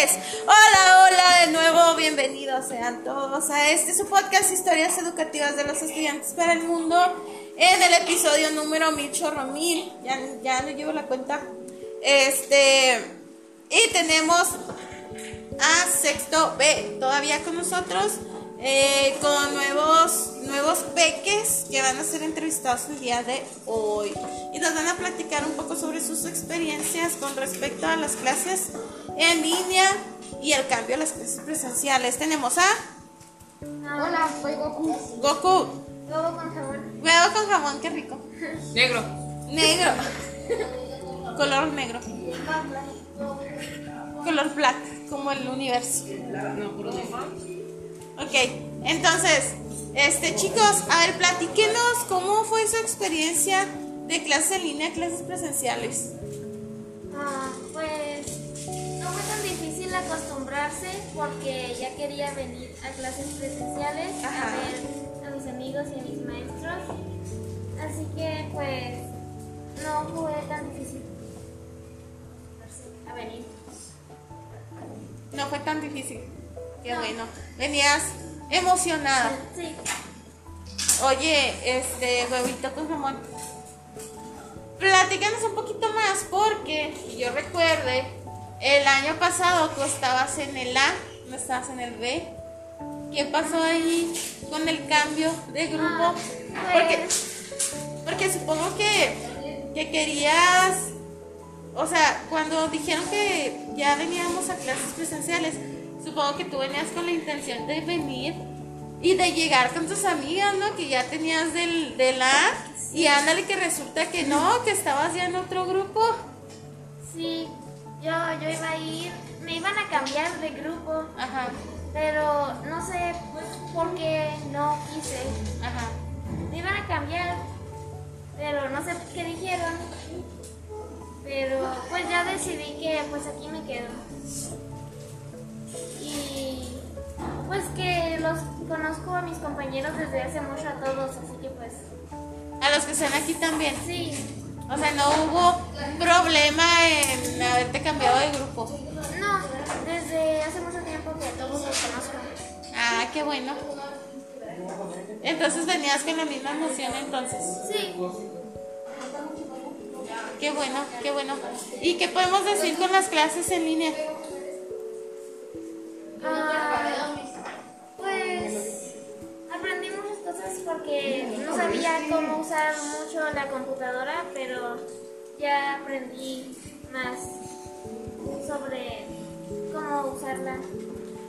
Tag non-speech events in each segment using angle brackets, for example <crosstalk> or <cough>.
Hola, hola de nuevo, bienvenidos sean todos a este su podcast Historias Educativas de los Estudiantes para el Mundo en el episodio número mil chorro mil, ya, ya no llevo la cuenta. Este, y tenemos a sexto B todavía con nosotros. Eh, con nuevos, nuevos peques que van a ser entrevistados el día de hoy y nos van a platicar un poco sobre sus experiencias con respecto a las clases en línea y el cambio a las clases presenciales. Tenemos a... Hola, soy Goku. Goku. Huevo con jamón. Huevo con jamón, qué rico. Negro. Negro. Color negro. Color plata, como el universo. No, puro. Ok, entonces, este chicos, a ver, platíquenos cómo fue su experiencia de clases en línea clases presenciales. Ah, porque ya quería venir a clases presenciales Ajá. a ver a mis amigos y a mis maestros. Así que pues no fue tan difícil a venir. No fue tan difícil. Qué bueno. Venías emocionada. Sí. Oye, este huevito con jamón. Platícanos un poquito más porque yo recuerde, el año pasado tú estabas en el A, no estabas en el B. ¿Qué pasó ahí con el cambio de grupo? Ah, Porque, pues, porque supongo que, que querías, o sea, cuando dijeron que ya veníamos a clases presenciales, supongo que tú venías con la intención de venir y de llegar con tus amigas, ¿no? Que ya tenías del, del A y ándale que resulta que no, que estabas ya en otro grupo. sí, yo, yo iba a ir, me iban a cambiar de grupo, Ajá, pero no sé por qué no quise. ajá. Me iban a cambiar, pero no sé qué dijeron. Pero pues ya decidí que pues aquí me quedo. Y pues que los conozco a mis compañeros desde hace mucho a todos, así que pues A los que están aquí también. sí. O sea, no hubo problema en haberte cambiado de grupo. No, desde hace mucho tiempo que todos los conozco. Ah, qué bueno. Entonces venías con la misma emoción entonces. Sí, Qué bueno, qué bueno. ¿Y qué podemos decir con las clases en línea? ah, porque no sabía cómo usar mucho la computadora, pero ya aprendí más sobre cómo usarla.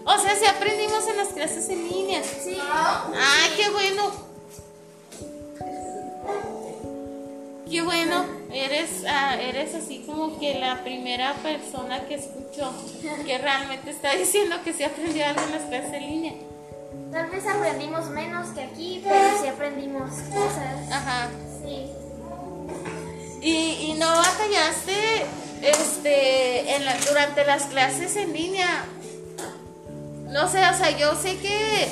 O sea, sí aprendimos en las clases en línea. Sí, Ah, qué bueno. Qué bueno. Eres, ah, eres así como que la primera persona que escuchó que realmente está diciendo que sí aprendió algo en las clases en línea. Tal vez aprendimos menos que aquí, pero sí aprendimos cosas. Ajá. Sí. ¿Y, y no batallaste este, en la- durante las clases en línea? No sé, o sea, yo sé que,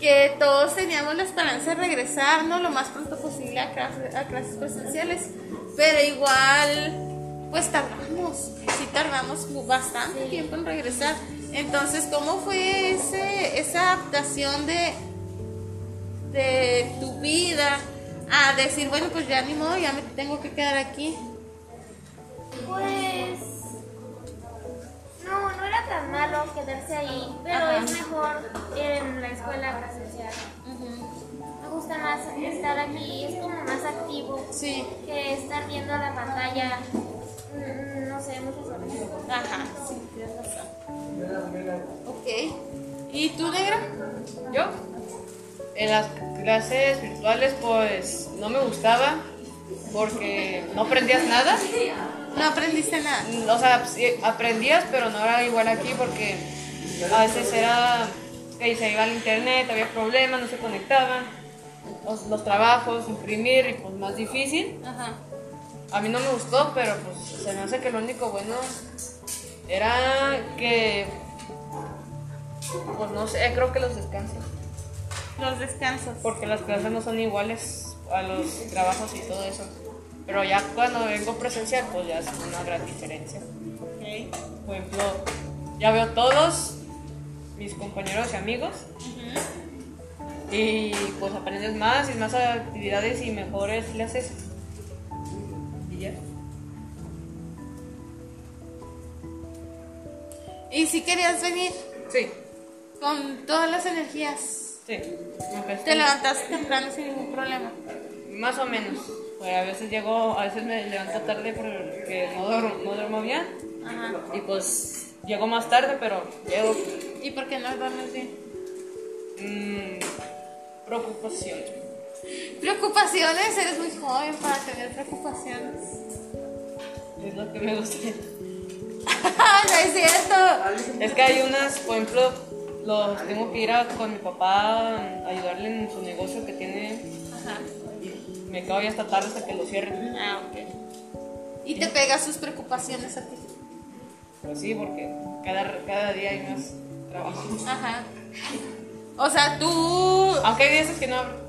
que todos teníamos la esperanza de regresar, ¿no? Lo más pronto posible a, clase- a clases presenciales, pero igual, pues tardamos, sí tardamos bastante tiempo en regresar. Entonces, ¿cómo fue ese, esa adaptación de, de tu vida a decir, bueno, pues ya ni modo, ya me tengo que quedar aquí? Pues no, no era tan malo quedarse ahí, pero Ajá. es mejor ir en la escuela presencial. Me gusta más estar aquí, es como más activo Sí, que estar viendo la pantalla, no sé, muchas horas. ajá, sí, tienes razón. Ok. ¿Y tú, negra? Yo, en las clases virtuales, pues no me gustaba porque no aprendías nada. No aprendiste nada. O sea, sí, aprendías, pero no era igual aquí porque a veces era que se iba al internet, había problemas, no se conectaban, los, los trabajos, imprimir, y pues más difícil. Ajá. A mí no me gustó, pero pues se me hace que lo único bueno era que, pues no sé, creo que los descansos, Los descansos. porque las clases no son iguales a los trabajos y todo eso. Pero ya cuando vengo presencial, pues ya es una gran diferencia. Ok. Por ejemplo, ya veo todos mis compañeros y amigos. Y pues aprendes más y más actividades y mejores le Y ya. ¿Y si querías venir Sí, con todas las energías? sí. Te levantaste temprano sin ningún problema. Más o menos. Pues a veces llego, a veces me levanto tarde porque no duermo, no duermo bien. Ajá. Y pues llego más tarde, pero llego. ¿Y por qué no duermes bien? mm, preocupación. Preocupaciones, eres muy joven para tener preocupaciones. Es lo que me gusta. <laughs> no es cierto. Es que hay unas, por ejemplo, los tengo que ir a, con mi papá a ayudarle en su negocio que tiene Ajá. y me quedo ya hasta tarde hasta que lo cierren. Ah, ok. Y te pegas sus preocupaciones a ti. Pues sí, porque cada, cada día hay más trabajo. Ajá. O sea, tú, Aunque hay días que no.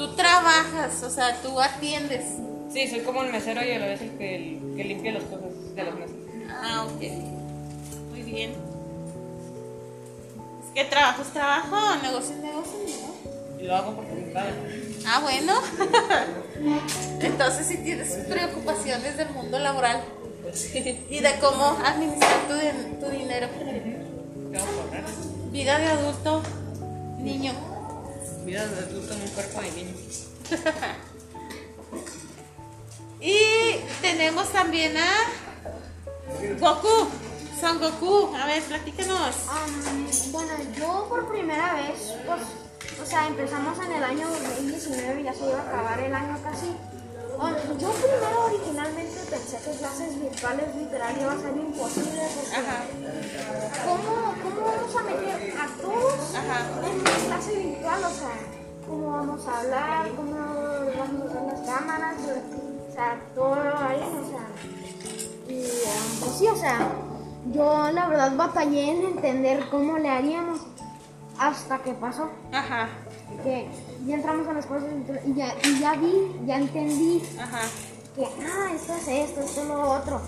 Tú trabajas, o sea, tú atiendes. Sí, soy como el mesero y a la vez el que, el que limpia las cosas de las mesas. Ah, ok. Muy bien. Es que trabajo es trabajo, negocio es negocio, ¿no? Y lo hago porque me pagan. Ah, bueno. <laughs> Entonces sí tienes preocupaciones del mundo laboral y de cómo administrar tu, tu dinero. Vida de adulto, niño. De adulto en un cuerpo de niño. <laughs> Y tenemos también a Goku, Son Goku. A ver, platícanos. Am, bueno, yo por primera vez, pues, o sea, empezamos en el año 2019 y ya se iba a acabar el año casi. Yo primero originalmente pensé que clases virtuales literal iba a ser imposible porque Ajá, ¿cómo, ¿cómo vamos a meter a todos Ajá. en una clase virtual? O sea, ¿cómo vamos a hablar? ¿Cómo vamos a usar las cámaras? O sea, todo ahí, o sea. Y um, pues sí, o sea, yo la verdad batallé en entender cómo le haríamos hasta que pasó. ajá, Que ya entramos a las cosas y ya, y ya vi, ya entendí ajá. que, ah, esto es esto, esto es lo otro.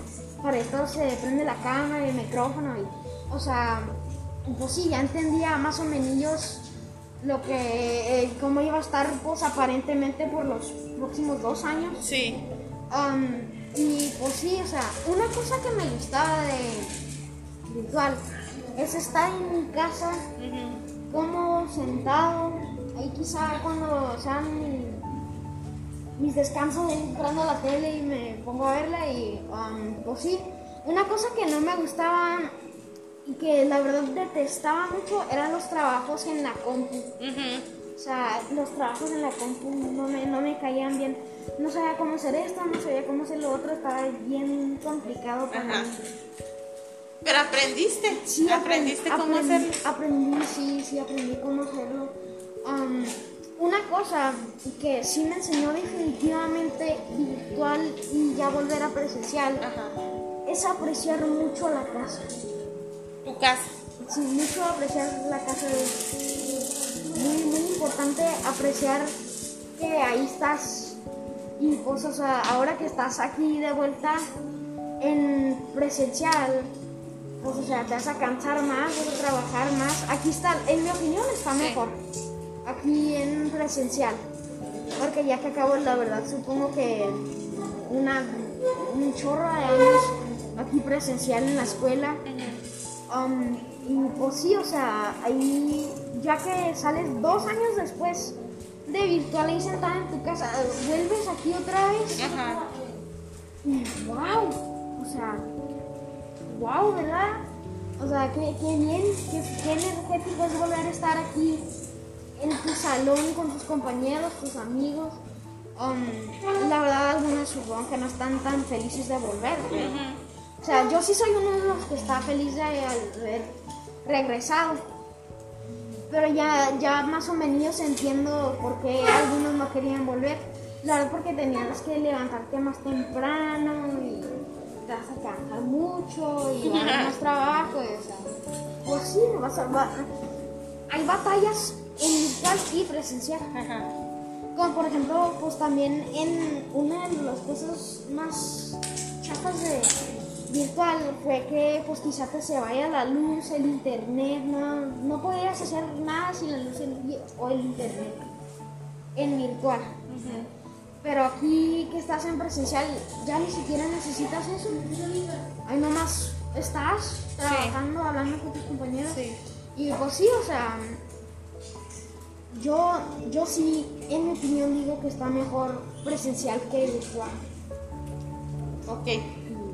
Para esto se prende la cámara y el micrófono. Y, o sea, pues sí, ya entendía más o menos lo que, eh, cómo iba a estar, pues aparentemente por los próximos dos años. Sí. Um, y pues sí, o sea, una cosa que me gustaba de virtual es estar en mi casa, cómodo, sentado, ahí quizá cuando sean mi- mis descansos entrando a la tele y me pongo a verla y um, pues sí, una cosa que no me gustaba y que la verdad detestaba mucho eran los trabajos en la compu. O sea, los trabajos en la compu no me, no me caían bien. No sabía cómo hacer esto, no sabía cómo hacer lo otro, estaba bien complicado para Ajá. mí. Pero aprendiste. Sí, aprendiste aprendí- cómo aprendí- hacerlo. Aprendí, sí, sí, aprendí cómo hacerlo. Um, una cosa que sí me enseñó definitivamente virtual y ya volver a presencial Ajá. es apreciar mucho la casa. Tu casa. Sí, mucho apreciar la casa es muy, muy importante apreciar que ahí estás y pues, o sea, ahora que estás aquí de vuelta en presencial, pues, o sea, te vas a cansar más, vas a trabajar más. Aquí está, en mi opinión, está mejor. Aquí en presencial. Porque ya que acabo, la verdad, supongo que una, un chorro de años aquí presencial en la escuela. Um, y pues sí, o sea, ahí ya que sales dos años después de virtual ahí sentada en tu casa, vuelves aquí otra vez Ajá. y wow, o sea, wow, ¿verdad? O sea, qué, qué bien, qué, qué energético es volver a estar aquí en tu salón con tus compañeros, tus amigos. Um, la verdad, algunos supongo que no están tan felices de volver. O sea, yo sí soy uno de los que está feliz de haber regresado. Pero ya, ya más o menos entiendo por qué algunos no querían volver. La verdad porque tenías que levantarte más temprano y te vas a cansar mucho y <laughs> a más trabajo. y, o sea, pues sí, vas a, va- hay batallas en virtual y presencial. Ajá. Como por ejemplo, pues también en una de las cosas más chafas de virtual fue que pues quizá te se vaya la luz, el internet, no, no podrías hacer nada sin la luz el- o el internet en virtual. Pero aquí que estás en presencial ya ni siquiera necesitas eso. Ahí nomás estás trabajando, hablando con tus compañeros. Sí. Y pues sí, o sea, yo, yo sí, en mi opinión, digo que está mejor presencial que virtual. Ok.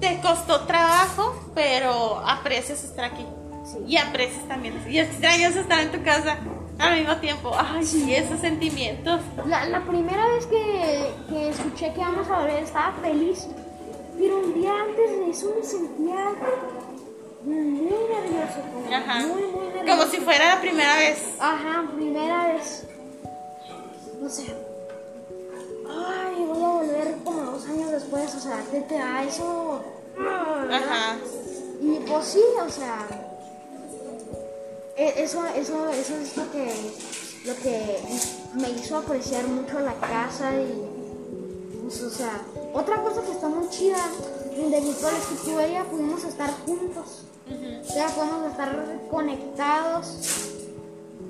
Te costó trabajo, pero aprecias estar aquí. Sí. Y aprecias también. Y extrañas estar en tu casa al mismo tiempo. Ay, sí, esos sentimientos. La, la primera vez que, que escuché que íbamos a volver estaba feliz, pero un día antes de eso me sentía muy nervioso. como Ajá. Muy, muy nervioso. Como si fuera la primera vez. Ajá, primera vez. No sé. Ay, voy a volver como dos años después, o sea, te, te da eso. Ajá. Y pues sí, o sea, e- eso, eso, eso es lo que, lo que me hizo apreciar mucho la casa y, pues, o sea, otra cosa que está muy chida de virtual es que tú y ella pudimos estar juntos, o sea, podemos estar conectados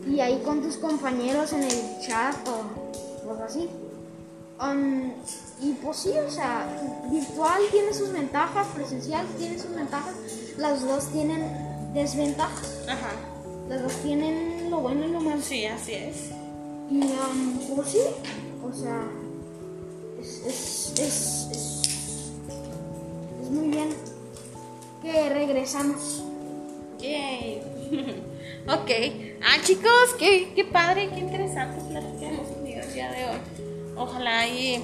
y ahí con tus compañeros en el chat o pues así. Um, y pues sí, o sea, virtual tiene sus ventajas, presencial tiene sus ventajas, las dos tienen desventajas, Ajá. las dos tienen lo bueno y lo malo. Sí, así es. Y um, pues sí, o sea, es, es, es, es, muy bien que regresamos. Yay. <laughs> ok. Ah, chicos, qué, qué padre, qué interesante tenido el día de hoy. Ojalá y,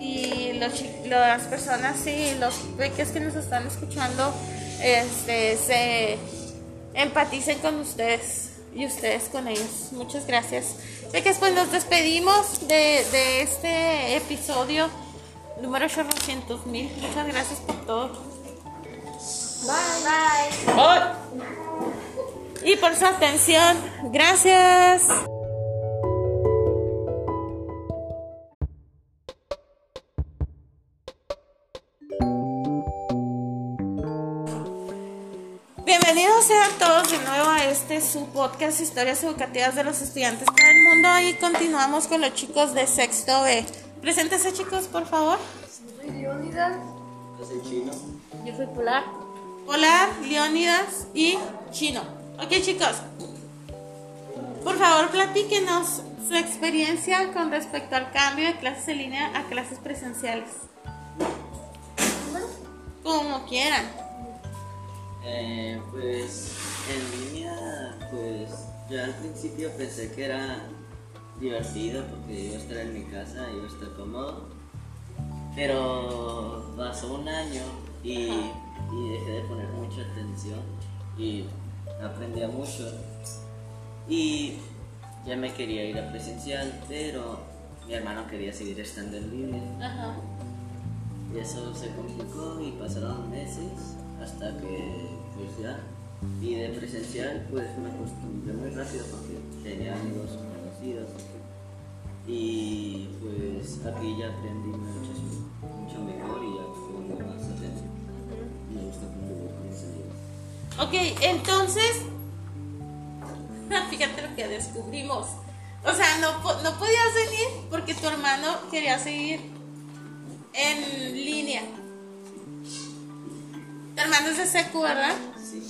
y los, las personas y los peques que nos están escuchando este, se empaticen con ustedes y ustedes con ellos. Muchas gracias. Peques, pues nos despedimos de, de este episodio número 800 mil. Muchas gracias por todo. Bye. Bye. y por su atención. Gracias. Bienvenidos sean todos de nuevo a este su podcast Historias Educativas de los Estudiantes para el Mundo y continuamos con los chicos de sexto B. Preséntese chicos, por favor. Soy Leonidas. Yo soy chino. Yo soy Polar. Polar, Leónidas y Chino. Ok, chicos. Por favor, platíquenos su experiencia con respecto al cambio de clases en línea a clases presenciales. Como quieran. Eh, pues en línea, pues yo al principio pensé que era divertido porque iba a estar en mi casa, iba a estar cómodo. Pero pasó un año y, y dejé de poner mucha atención y aprendía mucho. Y ya me quería ir a presencial, pero mi hermano quería seguir estando en línea. Ajá. Y eso se complicó y pasaron meses hasta que Y de presencial pues me acostumbré muy rápido porque tenía amigos conocidos. Y pues aquí ya aprendí mucho, mucho mejor y ya pongo más atención. Me gusta convivir con mis amigos. Ok, entonces. <laughs> Fíjate lo que descubrimos. O sea, no, no podías venir porque tu hermano quería seguir en línea. Tu hermano es de secu, ¿verdad? Sí.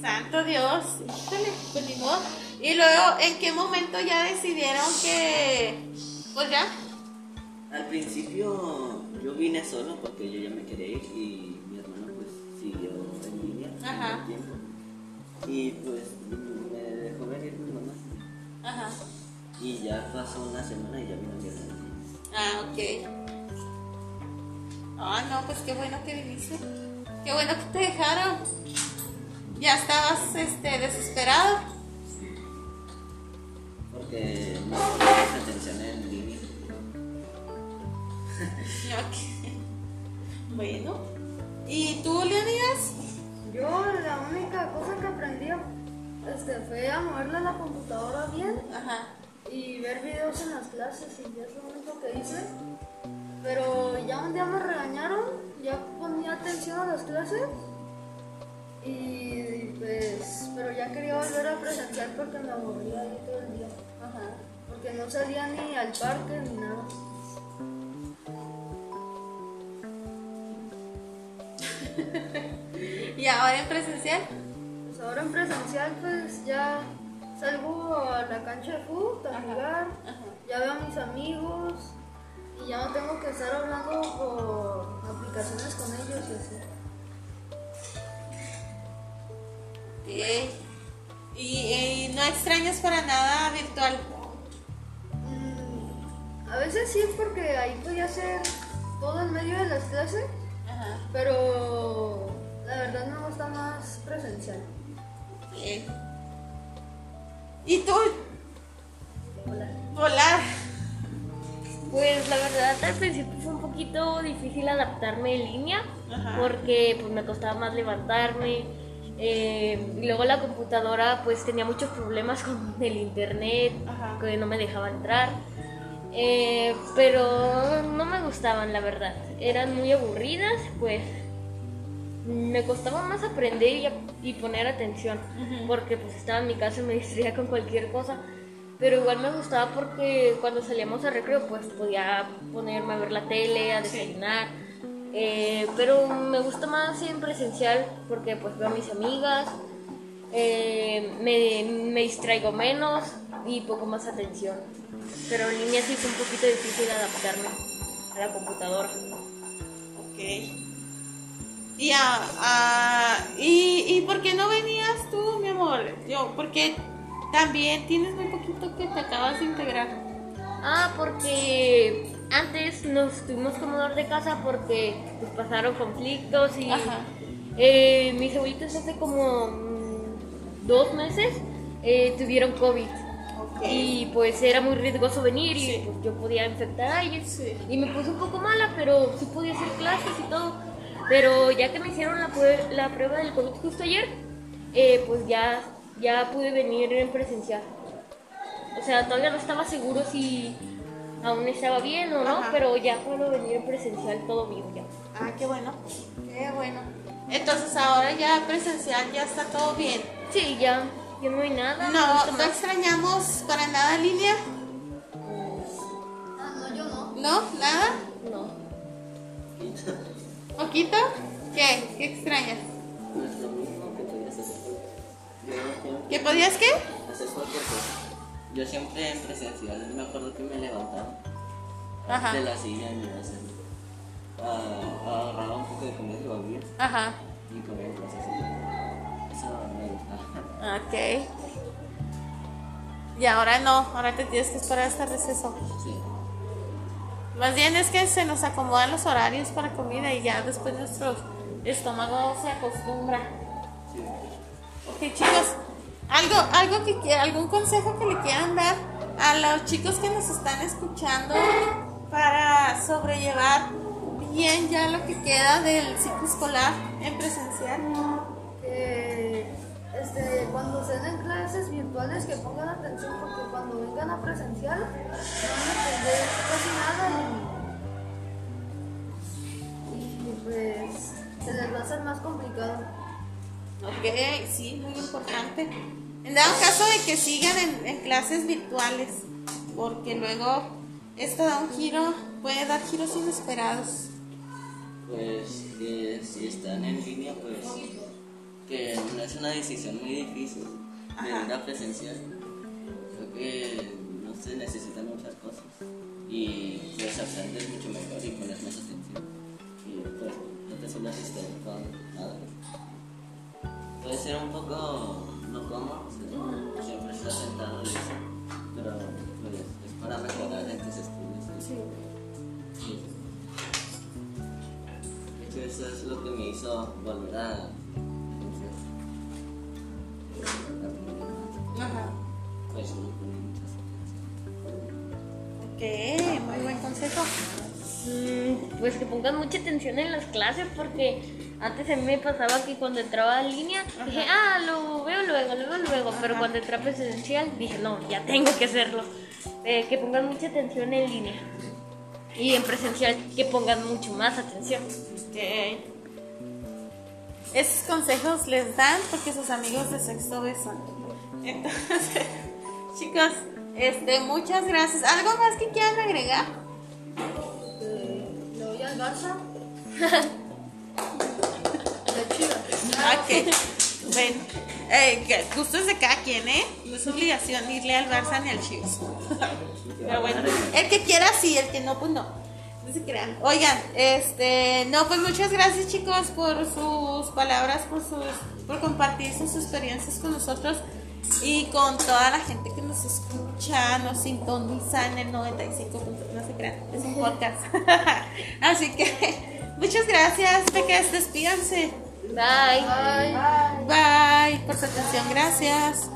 Santo Dios, híjole, pues ni modo. Y luego, ¿en qué momento ya decidieron que, pues ya? Al principio yo vine solo porque yo ya me quería ir y mi hermano pues siguió en línea Ajá. tiempo. Y pues me dejó venir mi mamá. Ajá. Y ya pasó una semana y ya vino mi hermano. Ah, ok. Ah, no, pues qué bueno que viniste. Qué bueno que te dejaron. Ya estabas, este, desesperado. Porque no ponías atención en línea. <laughs> Ok. Bueno. ¿Y tú, Leonidas? Yo la única cosa que aprendí este, fue a moverle la computadora bien Ajá. y ver videos en las clases y eso es lo único que hice. Pero ya un día me regañaron ya ponía a las clases. Y pues, pero ya quería volver a presencial porque me aburría ahí todo el día. Ajá. Porque no salía ni al parque ni nada. <laughs> ¿Y ahora en presencial? Pues ahora en presencial pues ya salgo a la cancha de fútbol a jugar, ya veo a mis amigos y ya no tengo que estar hablando por aplicaciones con ellos y así. Ok. ¿Y, eh, no extrañas para nada virtual? Mm, a veces sí porque ahí podía hacer todo en medio de las clases, Ajá. pero la verdad me gusta más presencial. Ok. ¿Y tú? Hola. Volar. Pues la verdad al principio fue un poquito difícil adaptarme en línea Ajá. porque pues me costaba más levantarme eh, y luego la computadora pues tenía muchos problemas con el internet Ajá. que no me dejaba entrar Eh, pero no me gustaban la verdad eran muy aburridas pues me costaba más aprender y, y poner atención porque pues estaba en mi casa y me <laughs> distraía con cualquier cosa pero igual me gustaba porque cuando salíamos a recreo pues podía ponerme a ver la tele, a desayunar. Eh, pero me gusta más en presencial porque pues veo a mis amigas, eh, me, me distraigo menos y poco más atención. Pero en línea sí fue un poquito difícil adaptarme a la computadora. Ok. ¿Y, a, a- y, ¿Y por qué no venías tú, mi amor? Yo, porque también tienes muy poquito que te acabas de integrar. Ah, porque antes nos tuvimos que mudar de casa porque pues, pasaron conflictos y Ajá. eh, mis abuelitos hace como mm, dos meses eh, tuvieron COVID. Ok. Y pues era muy riesgoso venir y Sí. pues, yo podía infectar a alguien. Sí. Y me puse un poco mala, pero sí podía hacer clases y todo. Pero ya que me hicieron la, prue- la prueba del COVID justo ayer, eh, pues ya, ya pude venir en presencial. O sea, todavía no estaba seguro si aún estaba bien o no, Ajá. pero ya puedo venir en presencial todo bien ya. Ah, qué bueno. Qué bueno. Entonces ahora ya presencial ya está todo bien. Sí, ya, ya no hay nada. No, no extrañamos para nada línea. Ah, no, yo no. ¿No? ¿Nada? No. ¿Poquito? ¿Qué? ¿Qué extrañas? ¿Qué podías qué? hacer cualquier cosa. Yo siempre en presencial me acuerdo que me levantaba Ajá. de la silla y me iba a hacer. ah, agarraba un poco de comida y volvía Ajá. y comía en así. Eso me gustaba. Ok. Y ahora no, ahora te tienes que esperar hasta receso. Sí. Más bien es que se nos acomodan los horarios para comida y ya después nuestro estómago se acostumbra. Sí. Ok, chicos, algo, algo que algún consejo que le quieran dar a los chicos que nos están escuchando para sobrellevar bien ya lo que queda del ciclo escolar en presencial. que este, cuando estén en clases virtuales que pongan atención porque cuando vengan a presencial no van a entender casi nada y, y, pues se les va a hacer más complicado. Ok, sí, muy importante. En dado caso de que sigan en, en clases virtuales, porque luego esto da un giro, puede dar giros inesperados. Pues que si están en línea, pues que no es una decisión muy difícil de ir a presencial. Creo que no se necesitan muchas cosas y pues aprendes mucho mejor y pones más atención. Y pues no te suele asistir con nada. Puede ser un poco no cómodo, si siempre estás sentado y eso, pero pues es para mejorar en tus estudios. Sí. De hecho, eso es lo que me hizo volver a Ajá. Pues Ok, muy buen consejo. Mm, Pues que pongan mucha atención en las clases porque antes a mí me pasaba que cuando entraba en línea dije, ah, lo veo luego, lo veo luego, pero cuando entré a presencial dije, no, ya tengo que hacerlo. Eh, que pongan mucha atención en línea. Y en presencial que pongan mucho más atención. Esos consejos les dan porque sus amigos de sexto B son. Entonces, <laughs> chicos, este, muchas gracias. ¿Algo más que quieran agregar? Le voy al Barça. <laughs> Ok. Bueno, eh, que gustos de cada quien, ¿eh? No es obligación irle al Barça ni al Chivas. Pero bueno, el que quiera sí, el que no, pues no. No se crean. Oigan, este, no, pues muchas gracias chicos por sus palabras, por sus, por compartir sus experiencias con nosotros y con toda la gente que nos escucha, nos sintoniza en el 95. No se crean, es un podcast. <laughs> Así que muchas gracias, peques, despídanse. Bye. Bye. Bye, por su atención, gracias.